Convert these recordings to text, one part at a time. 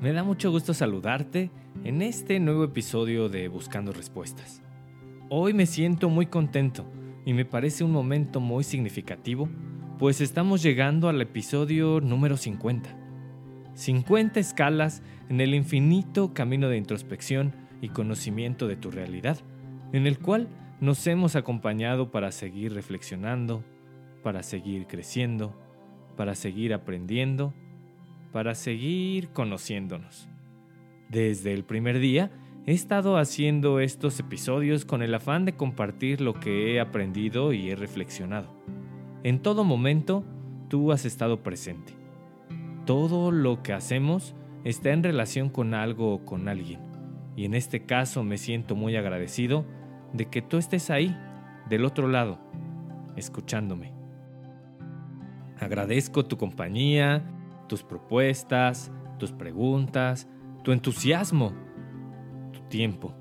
Me da mucho gusto saludarte en este nuevo episodio de Buscando Respuestas. Hoy me siento muy contento y me parece un momento muy significativo, pues estamos llegando al episodio número 50. 50 escalas en el infinito camino de introspección y conocimiento de tu realidad, en el cual nos hemos acompañado para seguir reflexionando, para seguir creciendo, para seguir aprendiendo para seguir conociéndonos. Desde el primer día he estado haciendo estos episodios con el afán de compartir lo que he aprendido y he reflexionado. En todo momento, tú has estado presente. Todo lo que hacemos está en relación con algo o con alguien. Y en este caso me siento muy agradecido de que tú estés ahí, del otro lado, escuchándome. Agradezco tu compañía, tus propuestas, tus preguntas, tu entusiasmo, tu tiempo.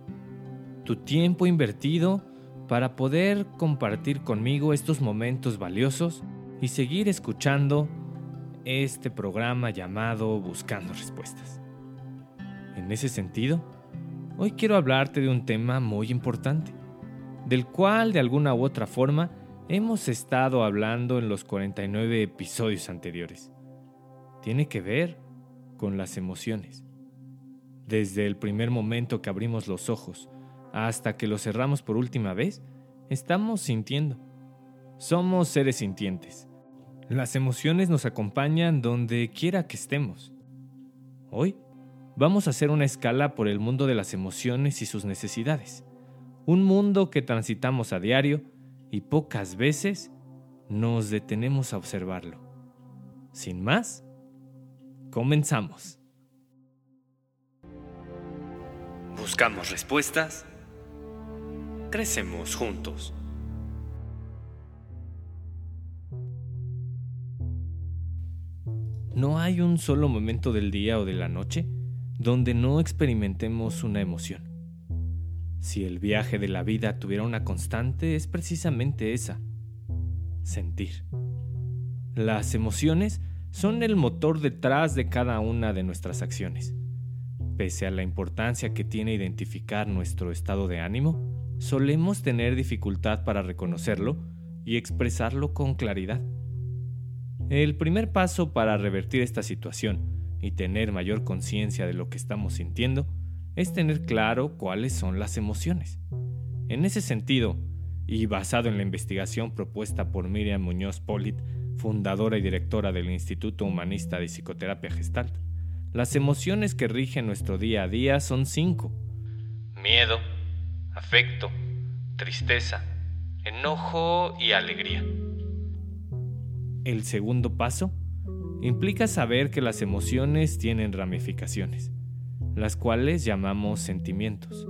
Tu tiempo invertido para poder compartir conmigo estos momentos valiosos y seguir escuchando este programa llamado Buscando Respuestas. En ese sentido, hoy quiero hablarte de un tema muy importante, del cual de alguna u otra forma hemos estado hablando en los 49 episodios anteriores tiene que ver con las emociones. Desde el primer momento que abrimos los ojos hasta que los cerramos por última vez, estamos sintiendo. Somos seres sintientes. Las emociones nos acompañan donde quiera que estemos. Hoy vamos a hacer una escala por el mundo de las emociones y sus necesidades. Un mundo que transitamos a diario y pocas veces nos detenemos a observarlo. Sin más, Comenzamos. Buscamos respuestas. Crecemos juntos. No hay un solo momento del día o de la noche donde no experimentemos una emoción. Si el viaje de la vida tuviera una constante, es precisamente esa, sentir. Las emociones son el motor detrás de cada una de nuestras acciones. Pese a la importancia que tiene identificar nuestro estado de ánimo, solemos tener dificultad para reconocerlo y expresarlo con claridad. El primer paso para revertir esta situación y tener mayor conciencia de lo que estamos sintiendo es tener claro cuáles son las emociones. En ese sentido, y basado en la investigación propuesta por Miriam Muñoz Polit fundadora y directora del Instituto Humanista de Psicoterapia Gestalt. Las emociones que rigen nuestro día a día son cinco. Miedo, afecto, tristeza, enojo y alegría. El segundo paso implica saber que las emociones tienen ramificaciones, las cuales llamamos sentimientos.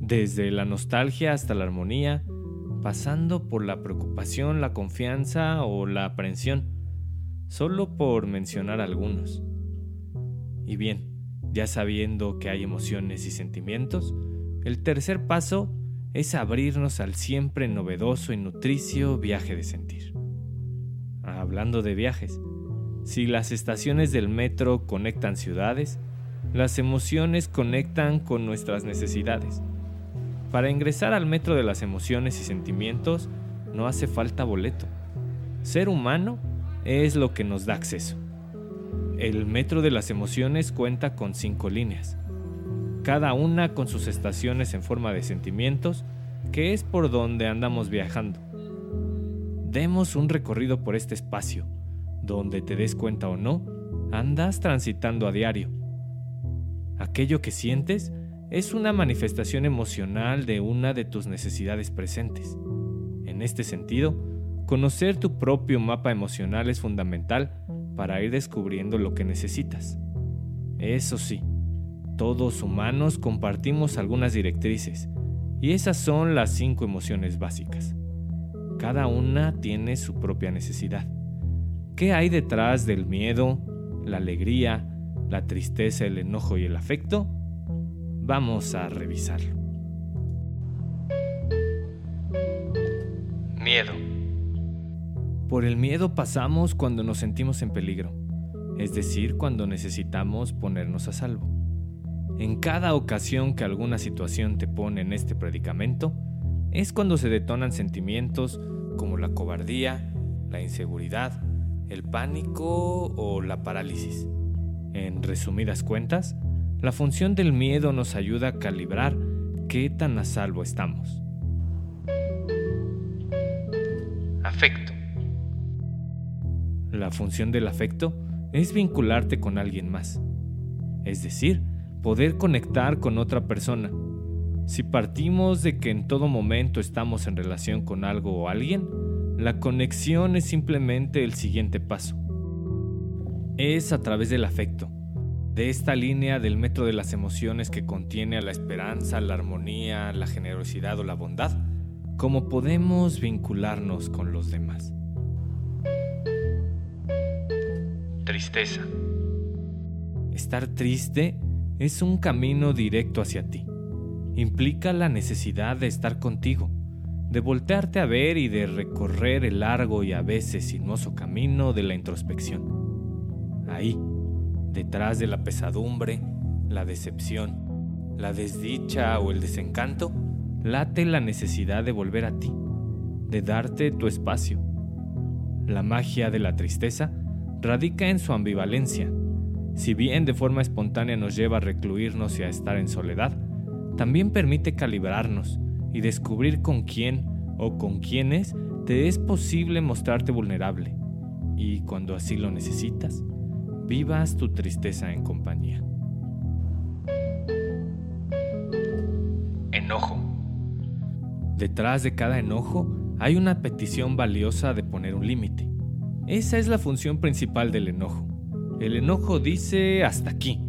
Desde la nostalgia hasta la armonía, pasando por la preocupación, la confianza o la aprensión, solo por mencionar algunos. Y bien, ya sabiendo que hay emociones y sentimientos, el tercer paso es abrirnos al siempre novedoso y nutricio viaje de sentir. Hablando de viajes, si las estaciones del metro conectan ciudades, las emociones conectan con nuestras necesidades. Para ingresar al metro de las emociones y sentimientos no hace falta boleto. Ser humano es lo que nos da acceso. El metro de las emociones cuenta con cinco líneas. cada una con sus estaciones en forma de sentimientos, que es por donde andamos viajando. Demos un recorrido por este espacio, donde te des cuenta o no, andas transitando a diario. Aquello que sientes es una manifestación emocional de una de tus necesidades presentes. En este sentido, conocer tu propio mapa emocional es fundamental para ir descubriendo lo que necesitas. Eso sí, todos humanos compartimos algunas directrices, y esas son las cinco emociones básicas. Cada una tiene su propia necesidad. ¿Qué hay detrás del miedo, la alegría, la tristeza, el enojo y el afecto? Vamos a revisarlo. Miedo. Por el miedo pasamos cuando nos sentimos en peligro, es decir, cuando necesitamos ponernos a salvo. En cada ocasión que alguna situación te pone en este predicamento, es cuando se detonan sentimientos como la cobardía, la inseguridad, el pánico o la parálisis. En resumidas cuentas, la función del miedo nos ayuda a calibrar qué tan a salvo estamos. Afecto. La función del afecto es vincularte con alguien más, es decir, poder conectar con otra persona. Si partimos de que en todo momento estamos en relación con algo o alguien, la conexión es simplemente el siguiente paso. Es a través del afecto, de esta línea del metro de las emociones que contiene a la esperanza, la armonía, la generosidad o la bondad, como podemos vincularnos con los demás. Tristeza. Estar triste es un camino directo hacia ti. Implica la necesidad de estar contigo, de voltearte a ver y de recorrer el largo y a veces sinuoso camino de la introspección. Ahí, detrás de la pesadumbre, la decepción, la desdicha o el desencanto, late la necesidad de volver a ti, de darte tu espacio. La magia de la tristeza radica en su ambivalencia. Si bien de forma espontánea nos lleva a recluirnos y a estar en soledad, también permite calibrarnos y descubrir con quién o con quiénes te es posible mostrarte vulnerable. Y cuando así lo necesitas, vivas tu tristeza en compañía. Enojo. Detrás de cada enojo hay una petición valiosa de poner un límite. Esa es la función principal del enojo. El enojo dice hasta aquí.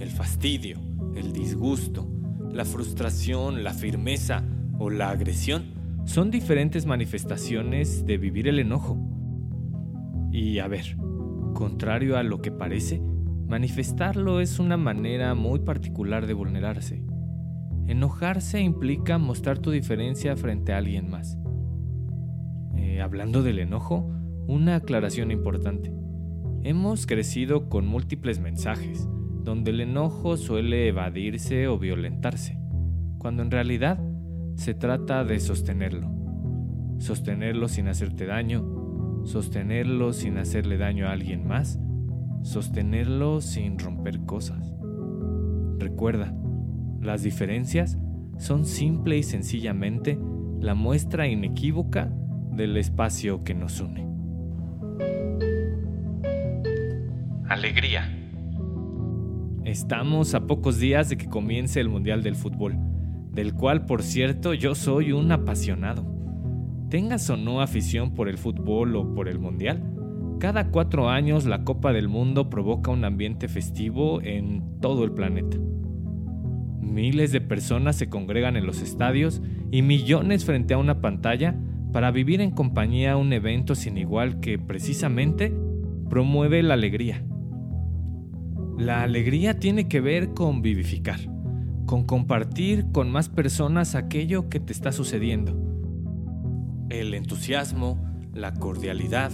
El fastidio, el disgusto, la frustración, la firmeza o la agresión son diferentes manifestaciones de vivir el enojo. Y a ver, Contrario a lo que parece, manifestarlo es una manera muy particular de vulnerarse. Enojarse implica mostrar tu diferencia frente a alguien más. Eh, hablando del enojo, una aclaración importante. Hemos crecido con múltiples mensajes, donde el enojo suele evadirse o violentarse, cuando en realidad se trata de sostenerlo. Sostenerlo sin hacerte daño, sostenerlo sin hacerle daño a alguien más, sostenerlo sin romper cosas. Recuerda, las diferencias son simple y sencillamente la muestra inequívoca del espacio que nos une. Alegría. Estamos a pocos días de que comience el Mundial del Fútbol, del cual por cierto yo soy un apasionado. Tengas o no afición por el fútbol o por el mundial, cada cuatro años la Copa del Mundo provoca un ambiente festivo en todo el planeta. Miles de personas se congregan en los estadios y millones frente a una pantalla para vivir en compañía un evento sin igual que precisamente promueve la alegría. La alegría tiene que ver con vivificar, con compartir con más personas aquello que te está sucediendo el entusiasmo, la cordialidad,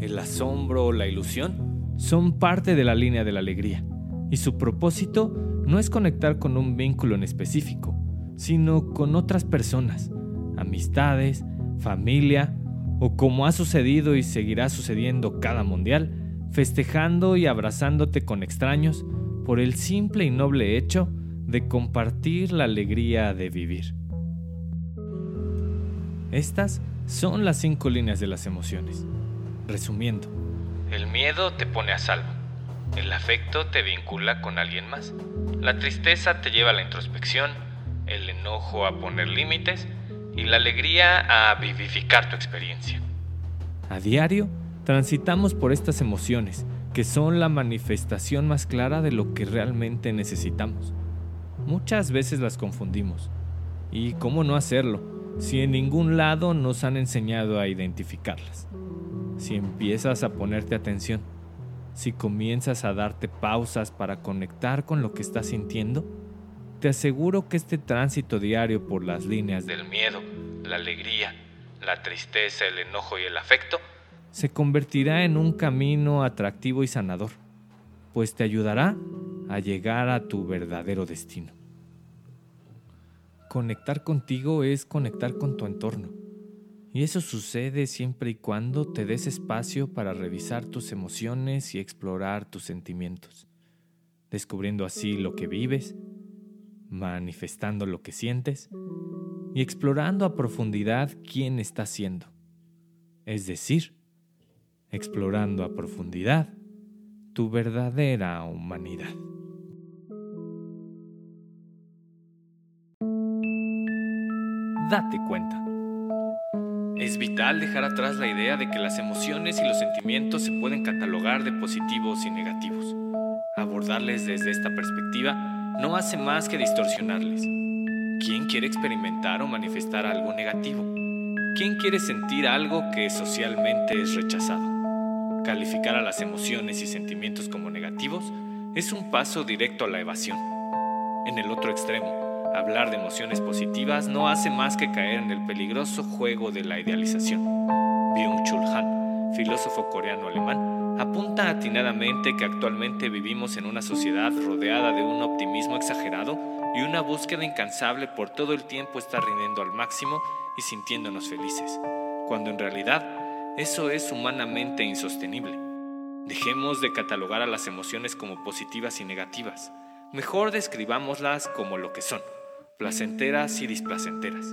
el asombro o la ilusión son parte de la línea de la alegría, y su propósito no es conectar con un vínculo en específico, sino con otras personas, amistades, familia, o como ha sucedido y seguirá sucediendo cada mundial, festejando y abrazándote con extraños por el simple y noble hecho de compartir la alegría de vivir. Estas son las cinco líneas de las emociones. Resumiendo, el miedo te pone a salvo, el afecto te vincula con alguien más, la tristeza te lleva a la introspección, el enojo a poner límites y la alegría a vivificar tu experiencia. A diario, transitamos por estas emociones, que son la manifestación más clara de lo que realmente necesitamos. Muchas veces las confundimos. ¿Y cómo no hacerlo? Si en ningún lado nos han enseñado a identificarlas. Si empiezas a ponerte atención, si comienzas a darte pausas para conectar con lo que estás sintiendo, te aseguro que este tránsito diario por las líneas del miedo, la alegría, la tristeza, el enojo y el afecto se convertirá en un camino atractivo y sanador, pues te ayudará a llegar a tu verdadero destino. Conectar contigo es conectar con tu entorno, y eso sucede siempre y cuando te des espacio para revisar tus emociones y explorar tus sentimientos, descubriendo así lo que vives, manifestando lo que sientes y explorando a profundidad quién estás siendo. Es decir, explorando a profundidad tu verdadera humanidad. Date cuenta. Es vital dejar atrás la idea de que las emociones y los sentimientos se pueden catalogar de positivos y negativos. Abordarles desde esta perspectiva no hace más que distorsionarles. ¿Quién quiere experimentar o manifestar algo negativo? ¿Quién quiere sentir algo que socialmente es rechazado? Calificar a las emociones y sentimientos como negativos es un paso directo a la evasión. En el otro extremo, hablar de emociones positivas no hace más que caer en el peligroso juego de la idealización. Byung-Chul Han, filósofo coreano-alemán, apunta atinadamente que actualmente vivimos en una sociedad rodeada de un optimismo exagerado y una búsqueda incansable por todo el tiempo estar rindiendo al máximo y sintiéndonos felices, cuando en realidad eso es humanamente insostenible. Dejemos de catalogar a las emociones como positivas y negativas. Mejor describámoslas como lo que son, placenteras y displacenteras.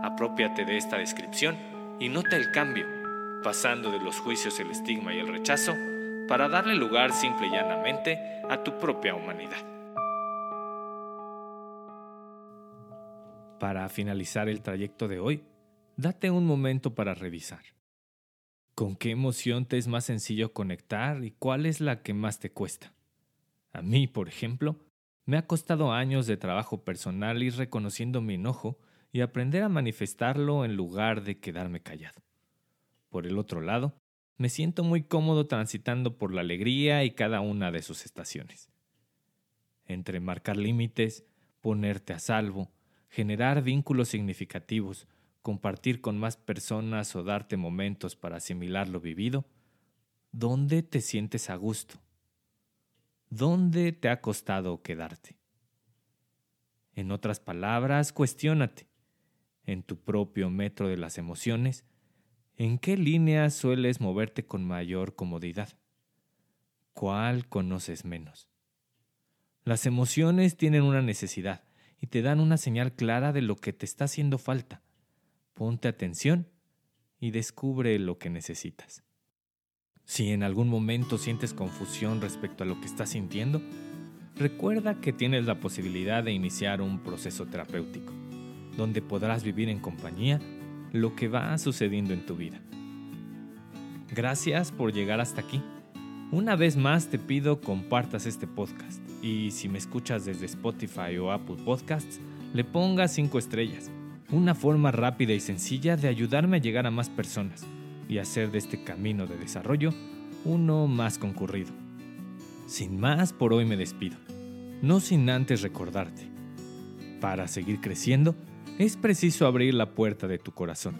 Apropiate de esta descripción y nota el cambio, pasando de los juicios, el estigma y el rechazo, para darle lugar simple y llanamente a tu propia humanidad. Para finalizar el trayecto de hoy, date un momento para revisar. ¿Con qué emoción te es más sencillo conectar y cuál es la que más te cuesta? A mí, por ejemplo, me ha costado años de trabajo personal ir reconociendo mi enojo y aprender a manifestarlo en lugar de quedarme callado. Por el otro lado, me siento muy cómodo transitando por la alegría y cada una de sus estaciones. Entre marcar límites, ponerte a salvo, generar vínculos significativos, compartir con más personas o darte momentos para asimilar lo vivido, ¿dónde te sientes a gusto? ¿Dónde te ha costado quedarte? En otras palabras, cuestiónate, en tu propio metro de las emociones, ¿en qué línea sueles moverte con mayor comodidad? ¿Cuál conoces menos? Las emociones tienen una necesidad y te dan una señal clara de lo que te está haciendo falta ponte atención y descubre lo que necesitas. Si en algún momento sientes confusión respecto a lo que estás sintiendo, recuerda que tienes la posibilidad de iniciar un proceso terapéutico, donde podrás vivir en compañía lo que va sucediendo en tu vida. Gracias por llegar hasta aquí. Una vez más te pido compartas este podcast y si me escuchas desde Spotify o Apple Podcasts, le pongas 5 estrellas una forma rápida y sencilla de ayudarme a llegar a más personas y hacer de este camino de desarrollo uno más concurrido. Sin más, por hoy me despido, no sin antes recordarte. Para seguir creciendo, es preciso abrir la puerta de tu corazón,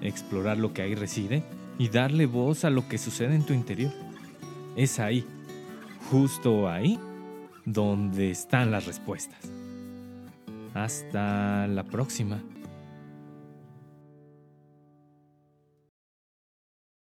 explorar lo que ahí reside y darle voz a lo que sucede en tu interior. Es ahí, justo ahí, donde están las respuestas. Hasta la próxima.